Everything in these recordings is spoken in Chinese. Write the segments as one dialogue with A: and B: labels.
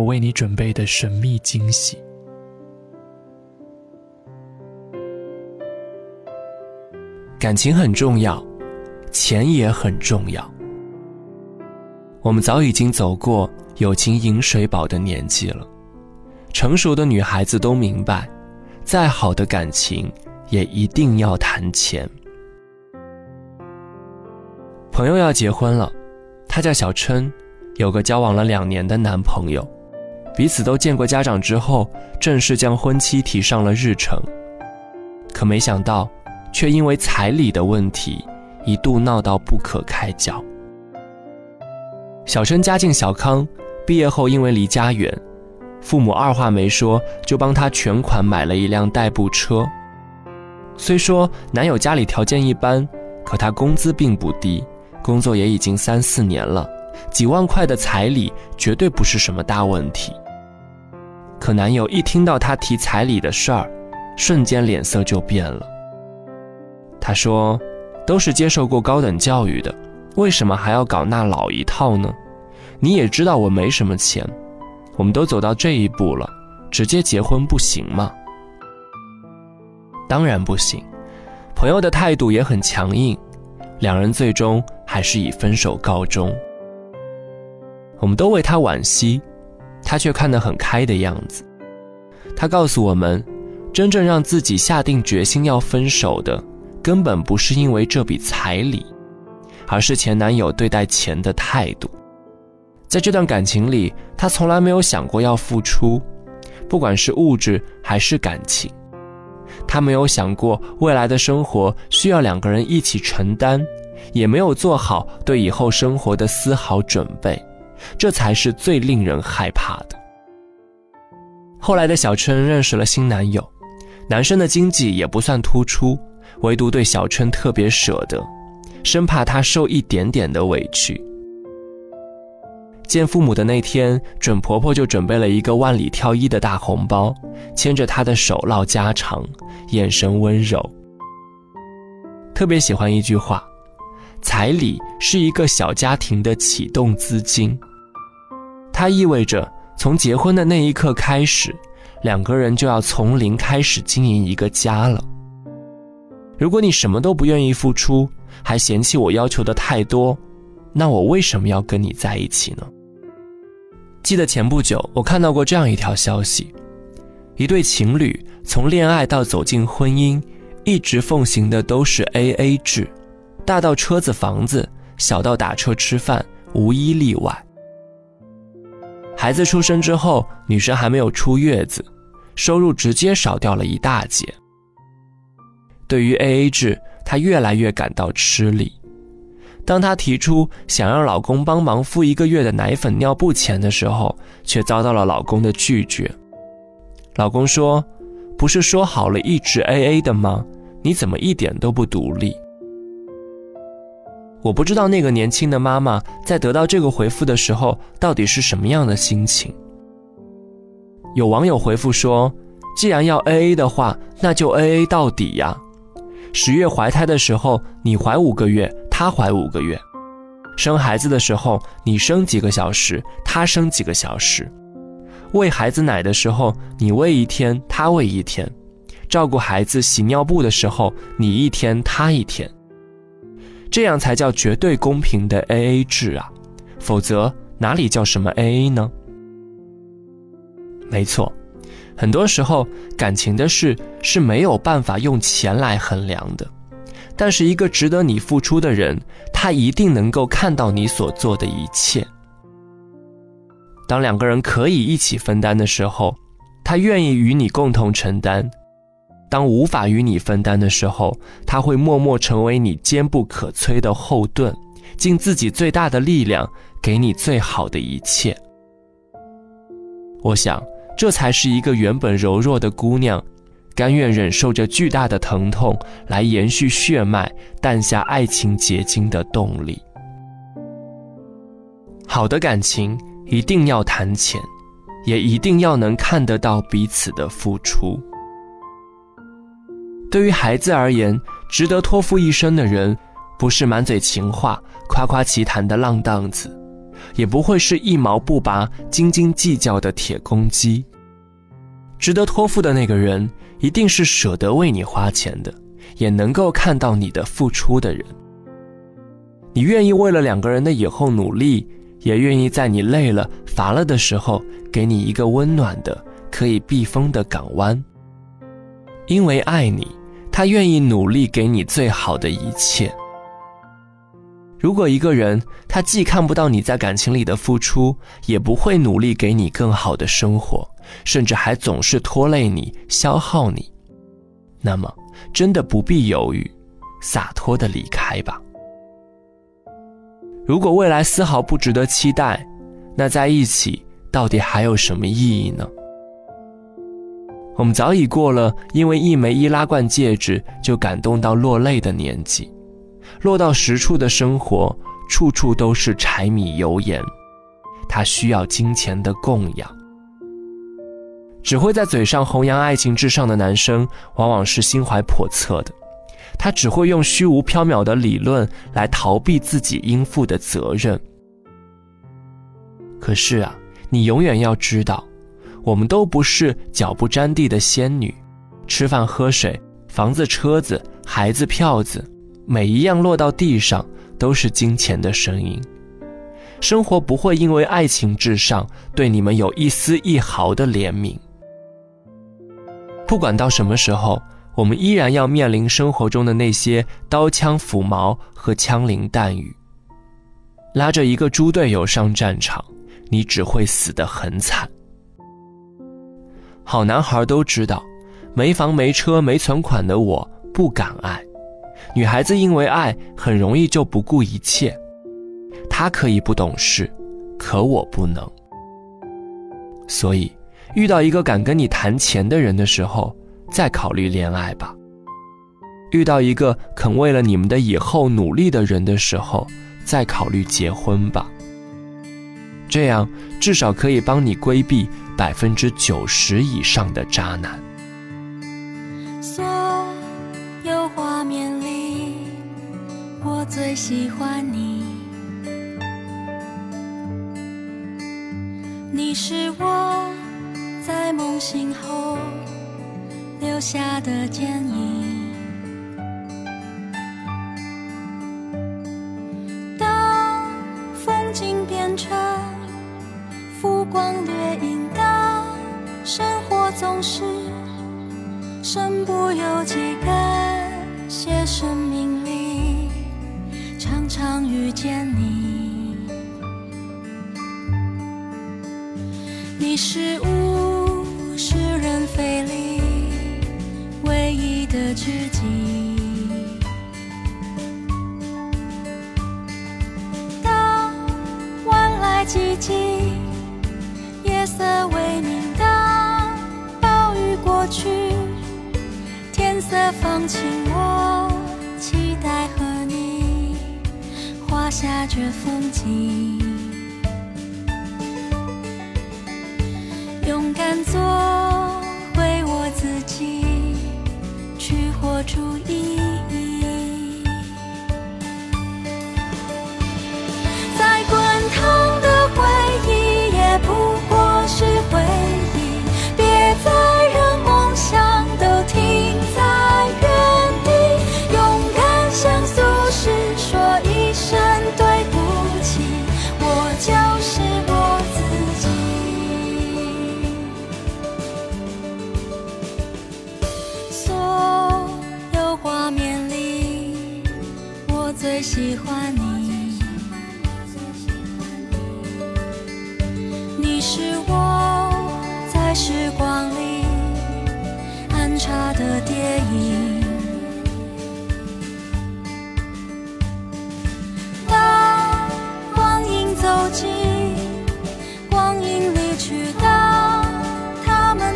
A: 我为你准备的神秘惊喜。
B: 感情很重要，钱也很重要。我们早已经走过友情饮水饱的年纪了，成熟的女孩子都明白，再好的感情也一定要谈钱。朋友要结婚了，她叫小琛，有个交往了两年的男朋友，彼此都见过家长之后，正式将婚期提上了日程。可没想到。却因为彩礼的问题，一度闹到不可开交。小陈家境小康，毕业后因为离家远，父母二话没说就帮他全款买了一辆代步车。虽说男友家里条件一般，可他工资并不低，工作也已经三四年了，几万块的彩礼绝对不是什么大问题。可男友一听到她提彩礼的事儿，瞬间脸色就变了。他说：“都是接受过高等教育的，为什么还要搞那老一套呢？你也知道我没什么钱，我们都走到这一步了，直接结婚不行吗？”当然不行。朋友的态度也很强硬，两人最终还是以分手告终。我们都为他惋惜，他却看得很开的样子。他告诉我们，真正让自己下定决心要分手的。根本不是因为这笔彩礼，而是前男友对待钱的态度。在这段感情里，他从来没有想过要付出，不管是物质还是感情。他没有想过未来的生活需要两个人一起承担，也没有做好对以后生活的丝毫准备，这才是最令人害怕的。后来的小春认识了新男友，男生的经济也不算突出。唯独对小春特别舍得，生怕她受一点点的委屈。见父母的那天，准婆婆就准备了一个万里挑一的大红包，牵着她的手唠家常，眼神温柔。特别喜欢一句话：“彩礼是一个小家庭的启动资金。”它意味着从结婚的那一刻开始，两个人就要从零开始经营一个家了。如果你什么都不愿意付出，还嫌弃我要求的太多，那我为什么要跟你在一起呢？记得前不久我看到过这样一条消息：一对情侣从恋爱到走进婚姻，一直奉行的都是 A A 制，大到车子房子，小到打车吃饭，无一例外。孩子出生之后，女生还没有出月子，收入直接少掉了一大截。对于 A A 制，她越来越感到吃力。当她提出想让老公帮忙付一个月的奶粉、尿布钱的时候，却遭到了老公的拒绝。老公说：“不是说好了一直 A A 的吗？你怎么一点都不独立？”我不知道那个年轻的妈妈在得到这个回复的时候到底是什么样的心情。有网友回复说：“既然要 A A 的话，那就 A A 到底呀。”十月怀胎的时候，你怀五个月，他怀五个月；生孩子的时候，你生几个小时，他生几个小时；喂孩子奶的时候，你喂一天，他喂一天；照顾孩子洗尿布的时候，你一天，他一天。这样才叫绝对公平的 A A 制啊！否则哪里叫什么 A A 呢？没错。很多时候，感情的事是没有办法用钱来衡量的，但是一个值得你付出的人，他一定能够看到你所做的一切。当两个人可以一起分担的时候，他愿意与你共同承担；当无法与你分担的时候，他会默默成为你坚不可摧的后盾，尽自己最大的力量给你最好的一切。我想，这才是一个原本柔弱的姑娘，甘愿忍受着巨大的疼痛来延续血脉、诞下爱情结晶的动力。好的感情一定要谈钱，也一定要能看得到彼此的付出。对于孩子而言，值得托付一生的人，不是满嘴情话、夸夸其谈的浪荡子，也不会是一毛不拔、斤斤计较的铁公鸡。值得托付的那个人，一定是舍得为你花钱的，也能够看到你的付出的人。你愿意为了两个人的以后努力，也愿意在你累了、乏了的时候，给你一个温暖的、可以避风的港湾。因为爱你。他愿意努力给你最好的一切。如果一个人他既看不到你在感情里的付出，也不会努力给你更好的生活，甚至还总是拖累你、消耗你，那么真的不必犹豫，洒脱的离开吧。如果未来丝毫不值得期待，那在一起到底还有什么意义呢？我们早已过了因为一枚易拉罐戒指就感动到落泪的年纪，落到实处的生活，处处都是柴米油盐，他需要金钱的供养。只会在嘴上弘扬爱情至上的男生，往往是心怀叵测的，他只会用虚无缥缈的理论来逃避自己应负的责任。可是啊，你永远要知道。我们都不是脚不沾地的仙女，吃饭喝水、房子车子、孩子票子，每一样落到地上都是金钱的声音。生活不会因为爱情至上对你们有一丝一毫的怜悯。不管到什么时候，我们依然要面临生活中的那些刀枪斧矛和枪林弹雨。拉着一个猪队友上战场，你只会死得很惨。好男孩都知道，没房没车没存款的我不敢爱。女孩子因为爱很容易就不顾一切。她可以不懂事，可我不能。所以，遇到一个敢跟你谈钱的人的时候，再考虑恋爱吧。遇到一个肯为了你们的以后努力的人的时候，再考虑结婚吧。这样至少可以帮你规避。百分之九十以上的渣男。
C: 所有画面里，我最喜欢你。你是我在梦醒后留下的剪影。当风景变成浮光掠影。总是身不由己，感谢生命里常常遇见你。你是物是人非里唯一的知己。当晚来寂静，色放晴，我期待和你画下这风景。勇敢做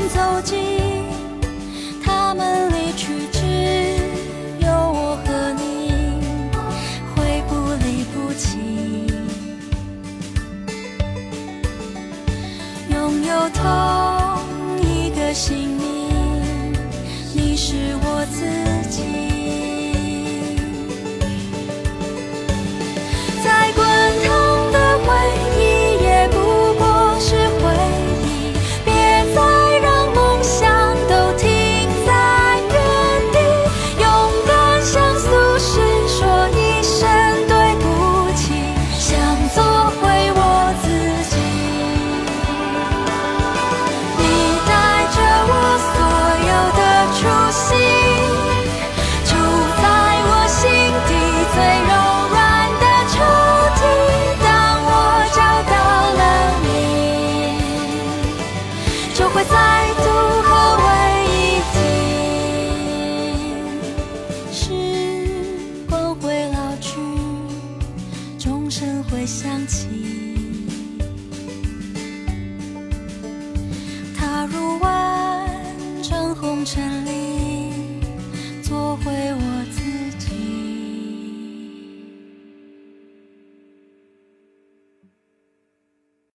C: 走进想，起。